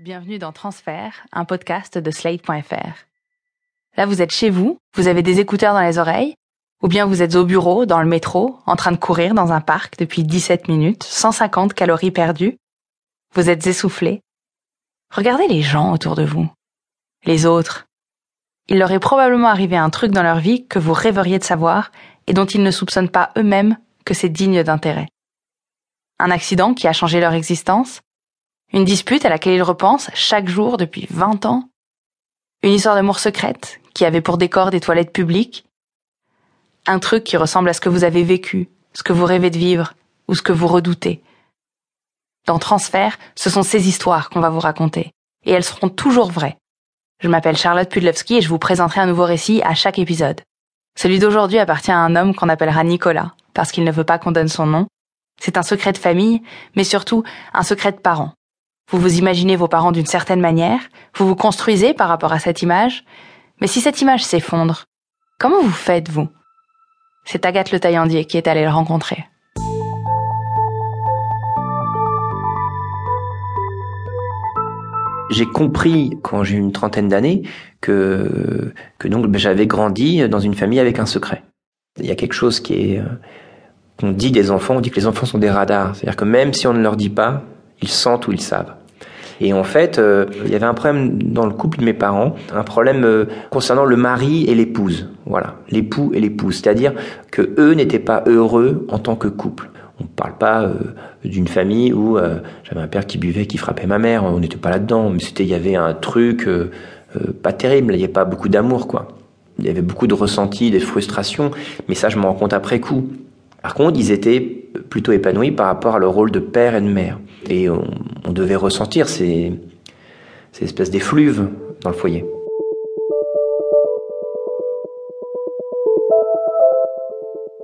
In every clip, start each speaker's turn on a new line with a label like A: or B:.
A: Bienvenue dans Transfert, un podcast de Slate.fr. Là, vous êtes chez vous, vous avez des écouteurs dans les oreilles, ou bien vous êtes au bureau, dans le métro, en train de courir dans un parc depuis 17 minutes, 150 calories perdues. Vous êtes essoufflé. Regardez les gens autour de vous. Les autres. Il leur est probablement arrivé un truc dans leur vie que vous rêveriez de savoir et dont ils ne soupçonnent pas eux-mêmes que c'est digne d'intérêt. Un accident qui a changé leur existence, une dispute à laquelle ils repensent chaque jour depuis 20 ans, une histoire d'amour secrète qui avait pour décor des toilettes publiques, un truc qui ressemble à ce que vous avez vécu, ce que vous rêvez de vivre ou ce que vous redoutez. Dans Transfert, ce sont ces histoires qu'on va vous raconter, et elles seront toujours vraies. Je m'appelle Charlotte Pudlowski et je vous présenterai un nouveau récit à chaque épisode. Celui d'aujourd'hui appartient à un homme qu'on appellera Nicolas, parce qu'il ne veut pas qu'on donne son nom. C'est un secret de famille, mais surtout un secret de parents. Vous vous imaginez vos parents d'une certaine manière, vous vous construisez par rapport à cette image, mais si cette image s'effondre, comment vous faites, vous? C'est Agathe Le Taillandier qui est allée le rencontrer.
B: J'ai compris quand j'ai eu une trentaine d'années que donc ben, j'avais grandi dans une famille avec un secret. Il y a quelque chose qui est euh, qu'on dit des enfants, on dit que les enfants sont des radars, c'est-à-dire que même si on ne leur dit pas, ils sentent ou ils savent. Et en fait, euh, il y avait un problème dans le couple de mes parents, un problème euh, concernant le mari et l'épouse. Voilà, l'époux et l'épouse, c'est-à-dire que eux n'étaient pas heureux en tant que couple. On ne parle pas euh, d'une famille où j'avais un père qui buvait, qui frappait ma mère. On n'était pas là-dedans, mais c'était, il y avait un truc pas terrible. Il n'y avait pas beaucoup d'amour, quoi. Il y avait beaucoup de ressentis, des frustrations, mais ça, je m'en rends compte après coup. Par contre, ils étaient plutôt épanouis par rapport à leur rôle de père et de mère. Et on, on devait ressentir ces, ces espèces d'effluves dans le foyer.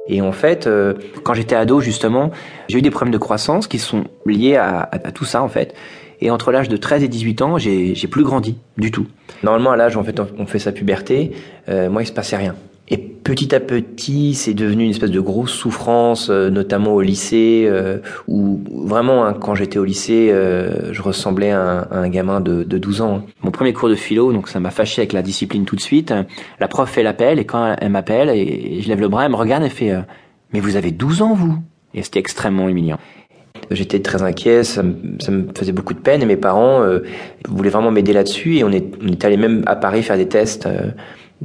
B: Et en fait, euh, quand j'étais ado, justement, j'ai eu des problèmes de croissance qui sont liés à, tout ça, en fait. Et entre l'âge de 13 et 18 ans, j'ai plus grandi du tout. Normalement, à l'âge où on fait sa puberté, euh, moi, il se passait rien. Et petit à petit, c'est devenu une espèce de grosse souffrance, euh, notamment au lycée, euh, où vraiment, hein, quand j'étais au lycée, euh, je ressemblais à un, gamin de, de, 12 ans. Mon premier cours de philo, donc ça m'a fâché avec la discipline tout de suite. La prof fait l'appel, et quand elle m'appelle, et je lève le bras, elle me regarde, elle fait Mais vous avez 12 ans, vous ?» Et c'était extrêmement humiliant. J'étais très inquiet, ça me, ça me, faisait beaucoup de peine, et mes parents voulaient vraiment m'aider là-dessus, et on est, on est allé même à Paris faire des tests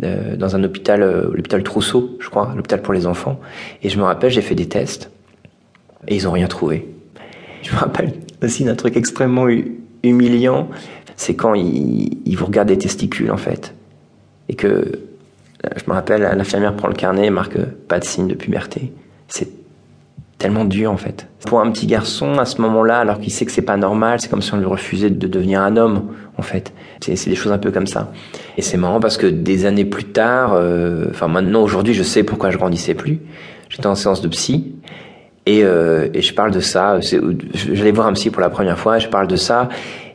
B: euh, dans un hôpital, euh, l'hôpital Trousseau, je crois, l'hôpital pour les enfants. Et je me rappelle, j'ai fait des tests et ils ont rien trouvé. Je me rappelle aussi d'un truc extrêmement humiliant, c'est quand ils, ils, vous regardent les testicules en fait. Et que, je me rappelle, l'infirmière prend le carnet et marque pas de signe de puberté. C'est tellement dur en fait. Pour un petit garçon à ce moment-là, alors qu'il sait que c'est pas normal, c'est comme si on lui refusait de devenir un homme en fait. C'est des choses un peu comme ça. Et c'est marrant parce que des années plus tard, euh, enfin maintenant aujourd'hui, je sais pourquoi je grandissais plus. J'étais en séance de psy et, euh, je parle de ça. J'allais voir un psy pour la première fois, je parle de ça.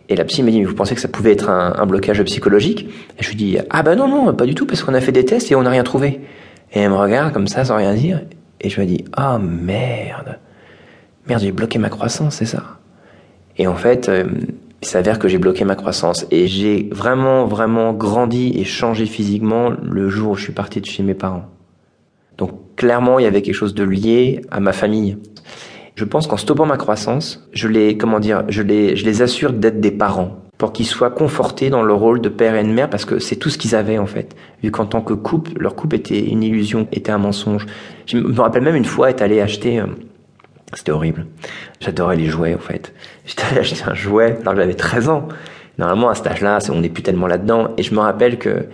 B: Et la psy me dit, mais vous pensez que ça pouvait être un, blocage psychologique? Et je lui dis, ah bah non, non, pas du tout, parce qu'on a fait des tests et on n'a rien trouvé. Et elle me regarde comme ça, sans rien dire, et je me dis, oh, merde, merde, j'ai bloqué ma croissance, c'est ça. Et en fait, euh, il s'avère que j'ai bloqué ma croissance. Et j'ai vraiment, vraiment grandi et changé physiquement le jour où je suis parti de chez mes parents. Donc clairement, il y avait quelque chose de lié à ma famille. Je pense qu'en stoppant ma croissance, je les, comment dire, je les, je les assure d'être des parents pour qu'ils soient confortés dans le rôle de père et de mère parce que c'est tout ce qu'ils avaient en fait. Vu qu'en tant que couple, leur couple était une illusion, était un mensonge. Je me rappelle même une fois être allé acheter, euh, c'était horrible. J'adorais les jouets en fait. J'étais acheter un jouet alors j'avais 13 ans. Normalement à cet âge-là, on n'est plus tellement là-dedans. Et je me rappelle que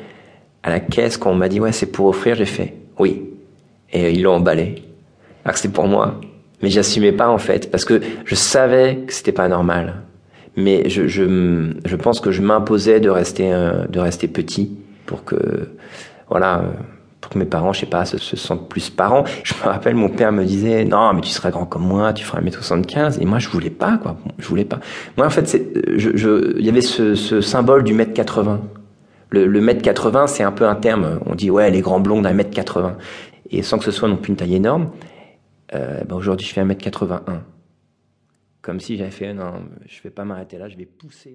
B: à la caisse quand on m'a dit ouais c'est pour offrir, j'ai fait oui. Et ils l'ont emballé. Alors que c'était pour moi. Mais j'assumais pas en fait parce que je savais que c'était pas normal mais je, je, je pense que je m'imposais de rester euh, de rester petit pour que voilà pour que mes parents je sais pas se, se, sentent plus parents. Je me rappelle mon père me disait non mais tu seras grand comme moi tu feras 1m75 et moi je voulais pas quoi. Je voulais pas. Moi en fait je, je il y avait ce, ce symbole du mètre 80 le, le mètre 80 c'est un peu un terme on dit ouais les grands blonds d'un mètre 80 et sans que ce soit non plus une taille énorme euh, ben aujourd'hui je fais 1m81 comme si j'avais fait, non, je vais pas m'arrêter là, je vais pousser.